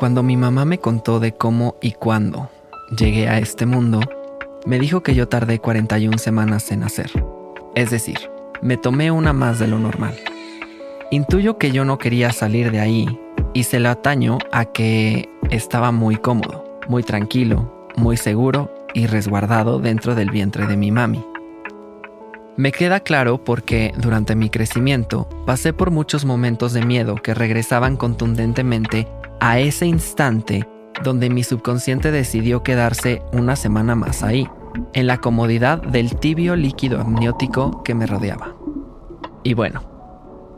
Cuando mi mamá me contó de cómo y cuándo llegué a este mundo, me dijo que yo tardé 41 semanas en nacer. Es decir, me tomé una más de lo normal. Intuyo que yo no quería salir de ahí y se lo ataño a que estaba muy cómodo, muy tranquilo, muy seguro y resguardado dentro del vientre de mi mami. Me queda claro porque durante mi crecimiento pasé por muchos momentos de miedo que regresaban contundentemente a ese instante donde mi subconsciente decidió quedarse una semana más ahí, en la comodidad del tibio líquido amniótico que me rodeaba. Y bueno,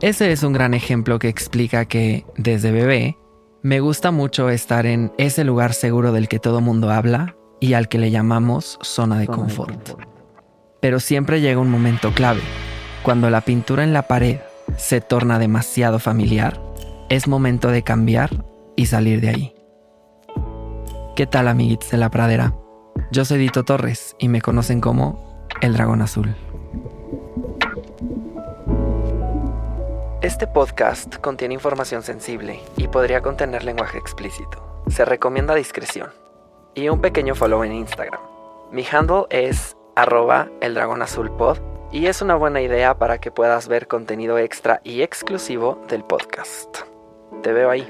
ese es un gran ejemplo que explica que, desde bebé, me gusta mucho estar en ese lugar seguro del que todo mundo habla y al que le llamamos zona de confort. Pero siempre llega un momento clave, cuando la pintura en la pared se torna demasiado familiar, es momento de cambiar y salir de ahí. ¿Qué tal amiguitos de la pradera? Yo soy Dito Torres y me conocen como El Dragón Azul. Este podcast contiene información sensible y podría contener lenguaje explícito. Se recomienda discreción. Y un pequeño follow en Instagram. Mi handle es arroba el y es una buena idea para que puedas ver contenido extra y exclusivo del podcast. Te veo ahí.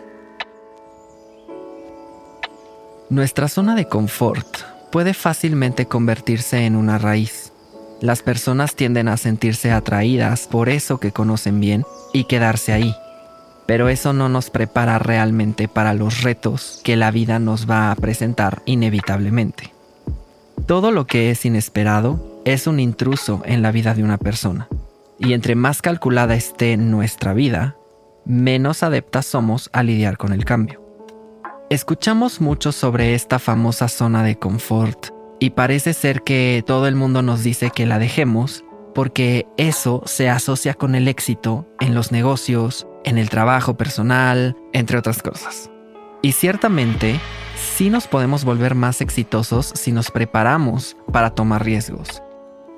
Nuestra zona de confort puede fácilmente convertirse en una raíz. Las personas tienden a sentirse atraídas por eso que conocen bien y quedarse ahí. Pero eso no nos prepara realmente para los retos que la vida nos va a presentar inevitablemente. Todo lo que es inesperado es un intruso en la vida de una persona. Y entre más calculada esté nuestra vida, menos adeptas somos a lidiar con el cambio. Escuchamos mucho sobre esta famosa zona de confort y parece ser que todo el mundo nos dice que la dejemos porque eso se asocia con el éxito en los negocios, en el trabajo personal, entre otras cosas. Y ciertamente, sí nos podemos volver más exitosos si nos preparamos para tomar riesgos.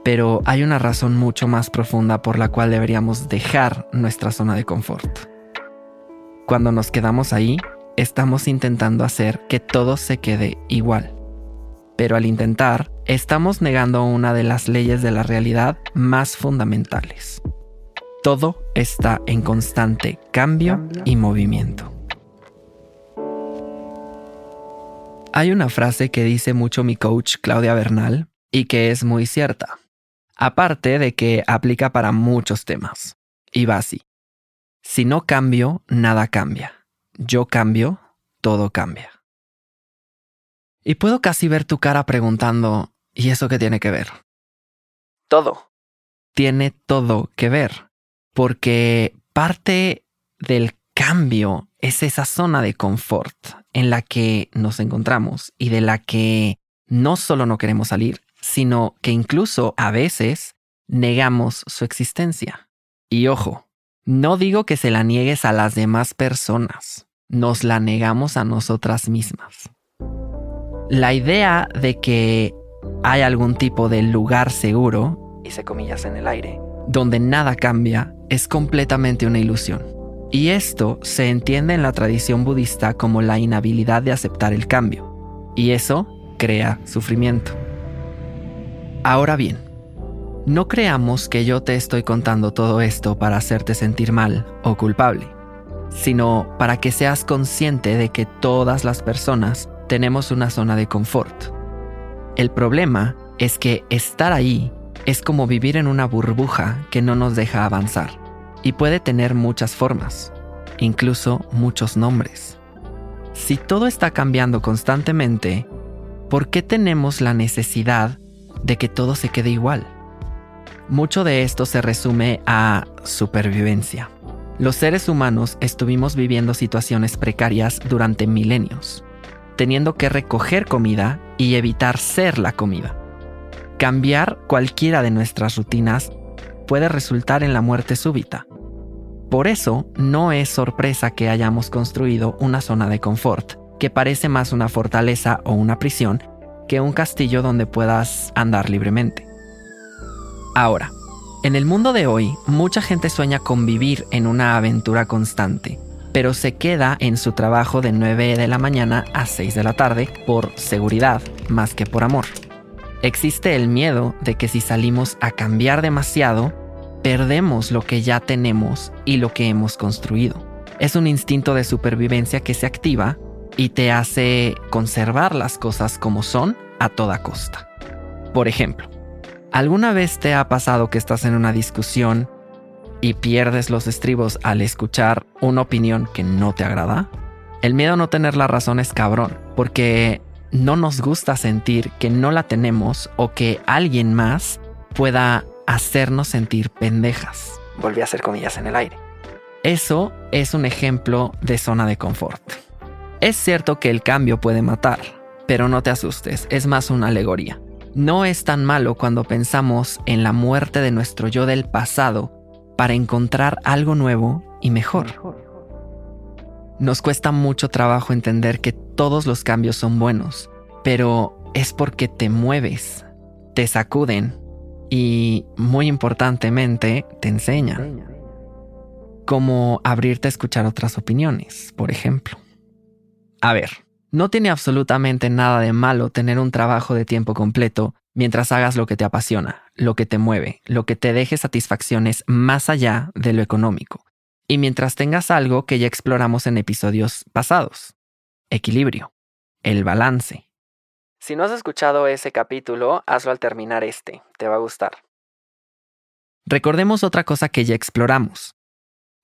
Pero hay una razón mucho más profunda por la cual deberíamos dejar nuestra zona de confort. Cuando nos quedamos ahí, estamos intentando hacer que todo se quede igual. Pero al intentar, estamos negando una de las leyes de la realidad más fundamentales. Todo está en constante cambio y movimiento. Hay una frase que dice mucho mi coach Claudia Bernal y que es muy cierta. Aparte de que aplica para muchos temas. Y va así. Si no cambio, nada cambia yo cambio, todo cambia. Y puedo casi ver tu cara preguntando, ¿y eso qué tiene que ver? Todo. Tiene todo que ver, porque parte del cambio es esa zona de confort en la que nos encontramos y de la que no solo no queremos salir, sino que incluso a veces negamos su existencia. Y ojo, no digo que se la niegues a las demás personas, nos la negamos a nosotras mismas. La idea de que hay algún tipo de lugar seguro, se comillas en el aire, donde nada cambia, es completamente una ilusión. Y esto se entiende en la tradición budista como la inhabilidad de aceptar el cambio. Y eso crea sufrimiento. Ahora bien, no creamos que yo te estoy contando todo esto para hacerte sentir mal o culpable, sino para que seas consciente de que todas las personas tenemos una zona de confort. El problema es que estar ahí es como vivir en una burbuja que no nos deja avanzar y puede tener muchas formas, incluso muchos nombres. Si todo está cambiando constantemente, ¿por qué tenemos la necesidad de que todo se quede igual? Mucho de esto se resume a supervivencia. Los seres humanos estuvimos viviendo situaciones precarias durante milenios, teniendo que recoger comida y evitar ser la comida. Cambiar cualquiera de nuestras rutinas puede resultar en la muerte súbita. Por eso, no es sorpresa que hayamos construido una zona de confort, que parece más una fortaleza o una prisión que un castillo donde puedas andar libremente. Ahora, en el mundo de hoy, mucha gente sueña con vivir en una aventura constante, pero se queda en su trabajo de 9 de la mañana a 6 de la tarde por seguridad más que por amor. Existe el miedo de que si salimos a cambiar demasiado, perdemos lo que ya tenemos y lo que hemos construido. Es un instinto de supervivencia que se activa y te hace conservar las cosas como son a toda costa. Por ejemplo, ¿alguna vez te ha pasado que estás en una discusión y pierdes los estribos al escuchar una opinión que no te agrada? El miedo a no tener la razón es cabrón, porque no nos gusta sentir que no la tenemos o que alguien más pueda hacernos sentir pendejas. Volví a hacer comillas en el aire. Eso es un ejemplo de zona de confort. Es cierto que el cambio puede matar, pero no te asustes, es más una alegoría. No es tan malo cuando pensamos en la muerte de nuestro yo del pasado para encontrar algo nuevo y mejor. Nos cuesta mucho trabajo entender que todos los cambios son buenos, pero es porque te mueves, te sacuden y, muy importantemente, te enseñan. Como abrirte a escuchar otras opiniones, por ejemplo. A ver, no tiene absolutamente nada de malo tener un trabajo de tiempo completo mientras hagas lo que te apasiona, lo que te mueve, lo que te deje satisfacciones más allá de lo económico. Y mientras tengas algo que ya exploramos en episodios pasados. Equilibrio. El balance. Si no has escuchado ese capítulo, hazlo al terminar este. Te va a gustar. Recordemos otra cosa que ya exploramos.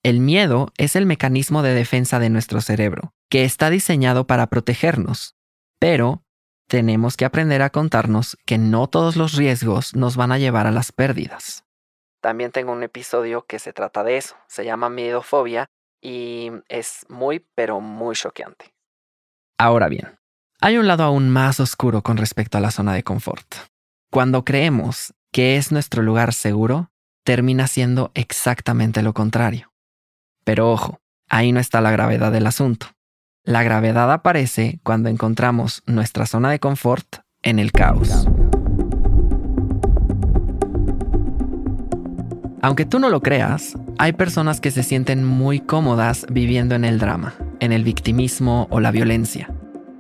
El miedo es el mecanismo de defensa de nuestro cerebro, que está diseñado para protegernos, pero tenemos que aprender a contarnos que no todos los riesgos nos van a llevar a las pérdidas. También tengo un episodio que se trata de eso, se llama miedofobia y es muy pero muy choqueante. Ahora bien, hay un lado aún más oscuro con respecto a la zona de confort. Cuando creemos que es nuestro lugar seguro, termina siendo exactamente lo contrario. Pero ojo, ahí no está la gravedad del asunto. La gravedad aparece cuando encontramos nuestra zona de confort en el caos. Aunque tú no lo creas, hay personas que se sienten muy cómodas viviendo en el drama, en el victimismo o la violencia.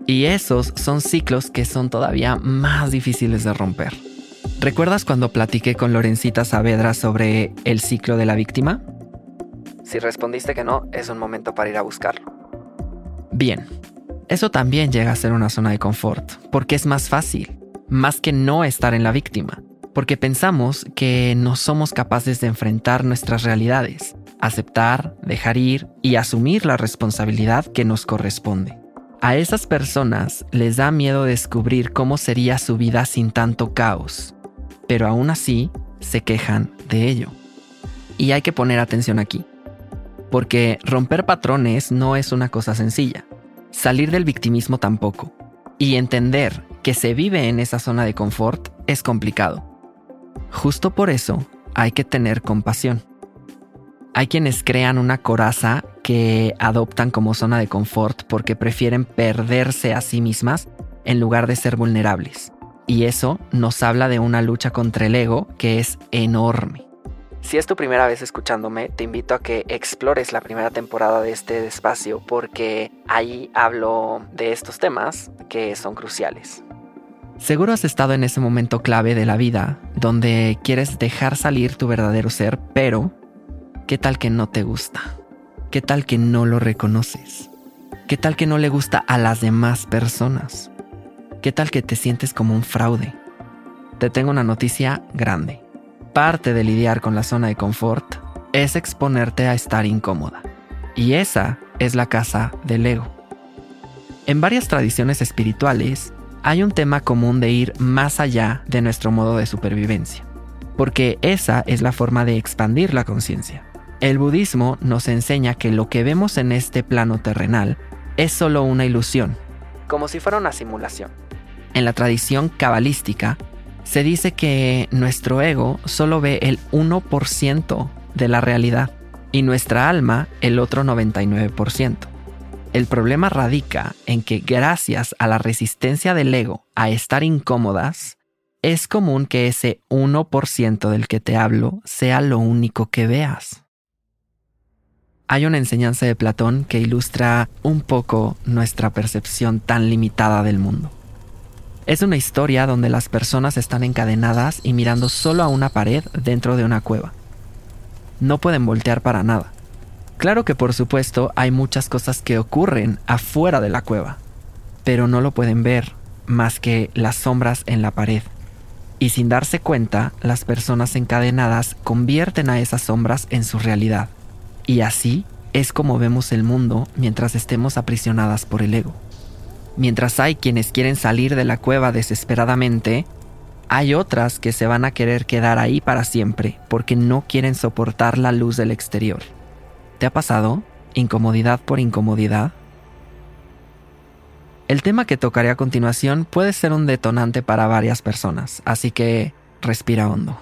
Y esos son ciclos que son todavía más difíciles de romper. ¿Recuerdas cuando platiqué con Lorencita Saavedra sobre el ciclo de la víctima? Si respondiste que no, es un momento para ir a buscarlo. Bien, eso también llega a ser una zona de confort, porque es más fácil, más que no estar en la víctima, porque pensamos que no somos capaces de enfrentar nuestras realidades, aceptar, dejar ir y asumir la responsabilidad que nos corresponde. A esas personas les da miedo descubrir cómo sería su vida sin tanto caos, pero aún así se quejan de ello. Y hay que poner atención aquí, porque romper patrones no es una cosa sencilla, salir del victimismo tampoco, y entender que se vive en esa zona de confort es complicado. Justo por eso hay que tener compasión. Hay quienes crean una coraza que adoptan como zona de confort porque prefieren perderse a sí mismas en lugar de ser vulnerables. Y eso nos habla de una lucha contra el ego que es enorme. Si es tu primera vez escuchándome, te invito a que explores la primera temporada de este espacio porque ahí hablo de estos temas que son cruciales. Seguro has estado en ese momento clave de la vida donde quieres dejar salir tu verdadero ser, pero ¿qué tal que no te gusta? ¿Qué tal que no lo reconoces? ¿Qué tal que no le gusta a las demás personas? ¿Qué tal que te sientes como un fraude? Te tengo una noticia grande. Parte de lidiar con la zona de confort es exponerte a estar incómoda. Y esa es la casa del ego. En varias tradiciones espirituales hay un tema común de ir más allá de nuestro modo de supervivencia, porque esa es la forma de expandir la conciencia El budismo nos enseña que lo que vemos en este plano terrenal es solo una ilusión, como si fuera una simulación. En la tradición cabalística, se dice que nuestro ego solo ve el 1% de la realidad y nuestra alma el otro 99%. El problema radica en que gracias a la resistencia del ego a estar incómodas, es común que ese 1% del que te hablo sea lo único que veas. Hay una enseñanza de Platón que ilustra un poco nuestra percepción tan limitada del mundo. Es una historia donde las personas están encadenadas y mirando solo a una pared dentro de una cueva. No pueden voltear para nada. Claro que por supuesto hay muchas cosas que ocurren afuera de la cueva, pero no lo pueden ver más que las sombras en la pared. Y sin darse cuenta, las personas encadenadas convierten a esas sombras en su realidad. Y así es como vemos el mundo mientras estemos aprisionadas por el ego. Mientras hay quienes quieren salir de la cueva desesperadamente, hay otras que se van a querer quedar ahí para siempre porque no quieren soportar la luz del exterior. ¿Te ha pasado? ¿Incomodidad por incomodidad? El tema que tocaré a continuación puede ser un detonante para varias personas, así que respira hondo.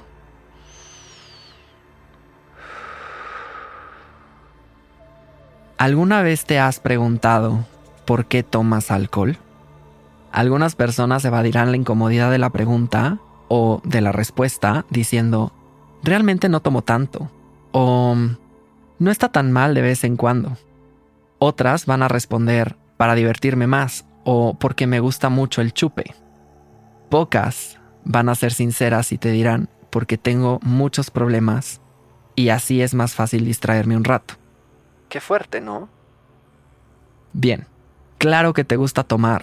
¿Alguna vez te has preguntado por qué tomas alcohol? Algunas personas evadirán la incomodidad de la pregunta o de la respuesta diciendo, realmente no tomo tanto o no está tan mal de vez en cuando. Otras van a responder, para divertirme más o porque me gusta mucho el chupe. Pocas van a ser sinceras y te dirán, porque tengo muchos problemas y así es más fácil distraerme un rato. Qué fuerte, ¿no? Bien, claro que te gusta tomar,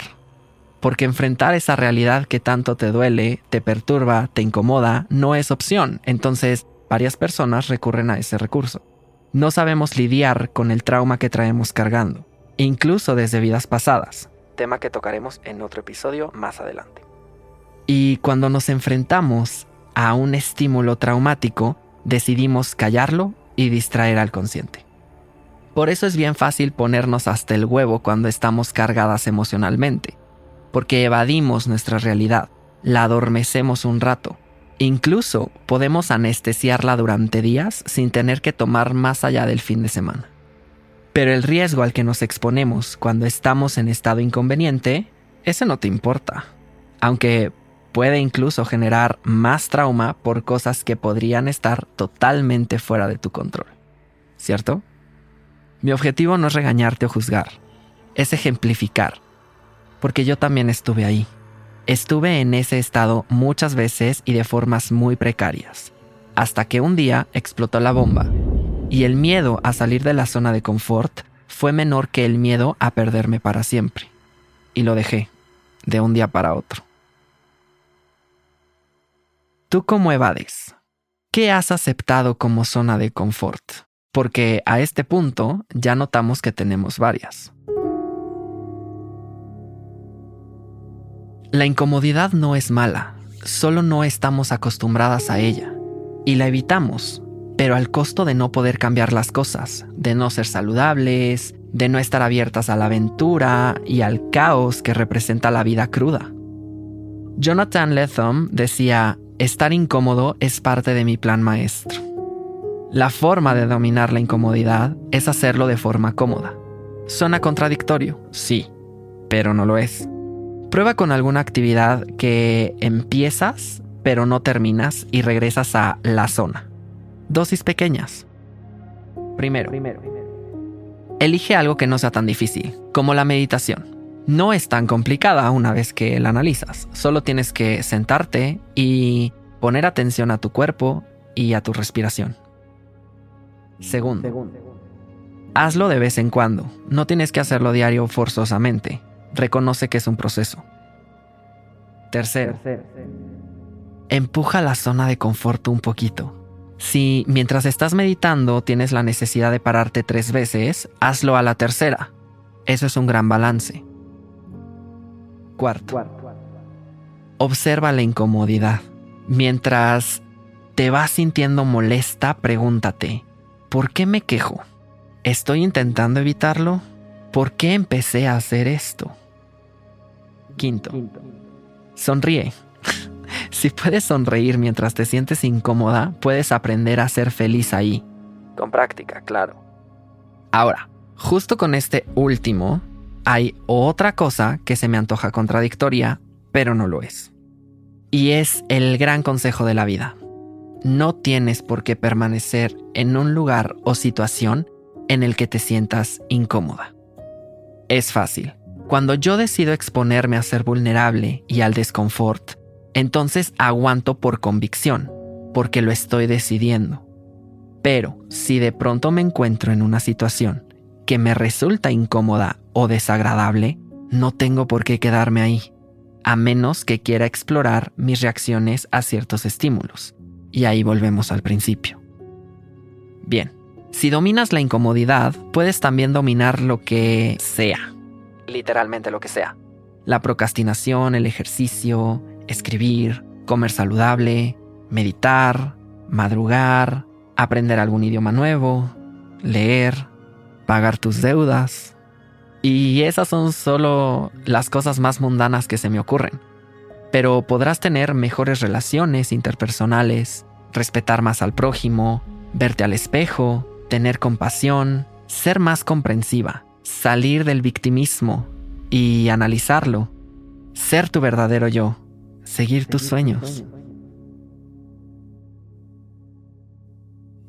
porque enfrentar esa realidad que tanto te duele, te perturba, te incomoda, no es opción, entonces varias personas recurren a ese recurso. No sabemos lidiar con el trauma que traemos cargando, incluso desde vidas pasadas, tema que tocaremos en otro episodio más adelante. Y cuando nos enfrentamos a un estímulo traumático, decidimos callarlo y distraer al consciente. Por eso es bien fácil ponernos hasta el huevo cuando estamos cargadas emocionalmente, porque evadimos nuestra realidad, la adormecemos un rato. Incluso podemos anestesiarla durante días sin tener que tomar más allá del fin de semana. Pero el riesgo al que nos exponemos cuando estamos en estado inconveniente, ese no te importa. Aunque puede incluso generar más trauma por cosas que podrían estar totalmente fuera de tu control. ¿Cierto? Mi objetivo no es regañarte o juzgar, es ejemplificar, porque yo también estuve ahí. Estuve en ese estado muchas veces y de formas muy precarias, hasta que un día explotó la bomba, y el miedo a salir de la zona de confort fue menor que el miedo a perderme para siempre. Y lo dejé, de un día para otro. ¿Tú cómo evades? ¿Qué has aceptado como zona de confort? Porque a este punto ya notamos que tenemos varias. La incomodidad no es mala, solo no estamos acostumbradas a ella y la evitamos, pero al costo de no poder cambiar las cosas, de no ser saludables, de no estar abiertas a la aventura y al caos que representa la vida cruda. Jonathan Lethem decía, estar incómodo es parte de mi plan maestro. La forma de dominar la incomodidad es hacerlo de forma cómoda. Suena contradictorio, sí, pero no lo es. Prueba con alguna actividad que empiezas pero no terminas y regresas a la zona. Dosis pequeñas. Primero, elige algo que no sea tan difícil, como la meditación. No es tan complicada una vez que la analizas, solo tienes que sentarte y poner atención a tu cuerpo y a tu respiración. Segundo, hazlo de vez en cuando. No tienes que hacerlo diario forzosamente. Reconoce que es un proceso. Tercero, empuja la zona de confort un poquito. Si mientras estás meditando tienes la necesidad de pararte tres veces, hazlo a la tercera. Eso es un gran balance. Cuarto, observa la incomodidad. Mientras te vas sintiendo molesta, pregúntate, ¿Por qué me quejo? ¿Estoy intentando evitarlo? ¿Por qué empecé a hacer esto? Quinto, sonríe. si puedes sonreír mientras te sientes incómoda, puedes aprender a ser feliz ahí. Con práctica, claro. Ahora, justo con este último, hay otra cosa que se me antoja contradictoria, pero no lo es. Y es el gran consejo de la vida. No tienes por qué permanecer en un lugar o situación en el que te sientas incómoda. Es fácil. Cuando yo decido exponerme a ser vulnerable y al desconfort, entonces aguanto por convicción, porque lo estoy decidiendo. Pero si de pronto me encuentro en una situación que me resulta incómoda o desagradable, no tengo por qué quedarme ahí, a menos que quiera explorar mis reacciones a ciertos estímulos. Y ahí volvemos al principio. Bien, si dominas la incomodidad, puedes también dominar lo que sea. Literalmente lo que sea. La procrastinación, el ejercicio, escribir, comer saludable, meditar, madrugar, aprender algún idioma nuevo, leer, pagar tus deudas. Y esas son solo las cosas más mundanas que se me ocurren. Pero podrás tener mejores relaciones interpersonales, respetar más al prójimo, verte al espejo, tener compasión, ser más comprensiva, salir del victimismo y analizarlo, ser tu verdadero yo, seguir tus sueños.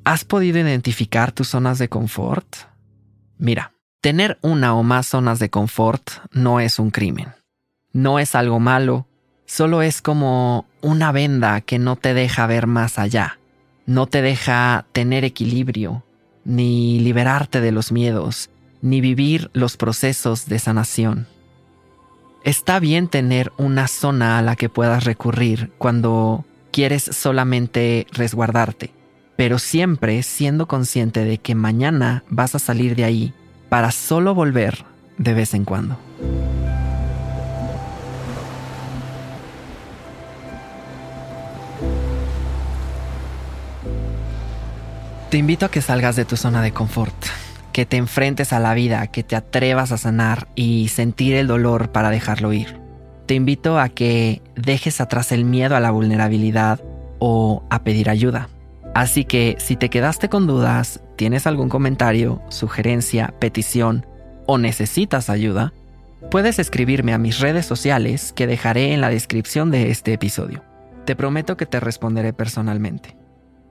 ¿Has podido identificar tus zonas de confort? Mira, tener una o más zonas de confort no es un crimen. No es algo malo, solo es como una venda que no te deja ver más allá. No te deja tener equilibrio, ni liberarte de los miedos, ni vivir los procesos de sanación. Está bien tener una zona a la que puedas recurrir cuando quieres solamente resguardarte, pero siempre siendo consciente de que mañana vas a salir de ahí para solo volver de vez en cuando. Te invito a que salgas de tu zona de confort, que te enfrentes a la vida, que te atrevas a sanar y sentir el dolor para dejarlo ir. Te invito a que dejes atrás el miedo a la vulnerabilidad o a pedir ayuda. Así que si te quedaste con dudas, tienes algún comentario, sugerencia, petición o necesitas ayuda, puedes escribirme a mis redes sociales que dejaré en la descripción de este episodio. Te prometo que te responderé personalmente.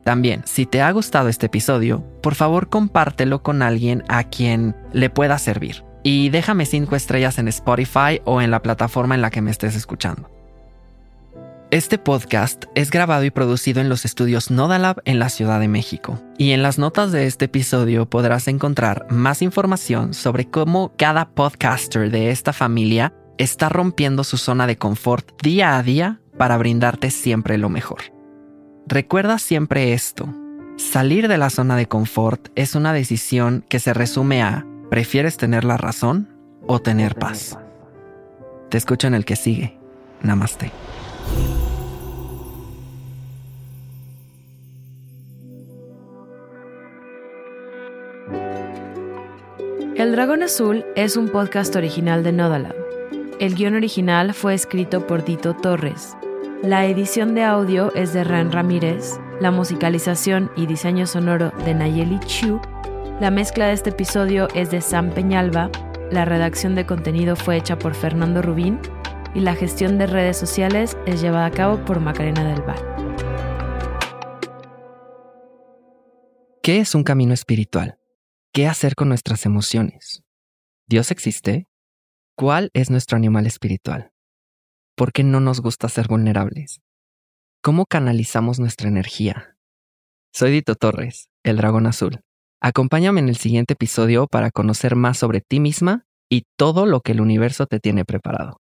También, si te ha gustado este episodio, por favor compártelo con alguien a quien le pueda servir. Y déjame 5 estrellas en Spotify o en la plataforma en la que me estés escuchando. Este podcast es grabado y producido en los estudios Nodalab en la Ciudad de México. Y en las notas de este episodio podrás encontrar más información sobre cómo cada podcaster de esta familia está rompiendo su zona de confort día a día para brindarte siempre lo mejor. Recuerda siempre esto. Salir de la zona de confort es una decisión que se resume a ¿prefieres tener la razón o tener paz? Te escucho en el que sigue. Namaste. El Dragón Azul es un podcast original de Nodalab. El guion original fue escrito por Dito Torres la edición de audio es de Ran Ramírez, la musicalización y diseño sonoro de Nayeli Chu, la mezcla de este episodio es de Sam Peñalba, la redacción de contenido fue hecha por Fernando Rubín y la gestión de redes sociales es llevada a cabo por Macarena del Val. ¿Qué es un camino espiritual? ¿Qué hacer con nuestras emociones? ¿Dios existe? ¿Cuál es nuestro animal espiritual? ¿Por qué no nos gusta ser vulnerables? ¿Cómo canalizamos nuestra energía? Soy Dito Torres, el dragón azul. Acompáñame en el siguiente episodio para conocer más sobre ti misma y todo lo que el universo te tiene preparado.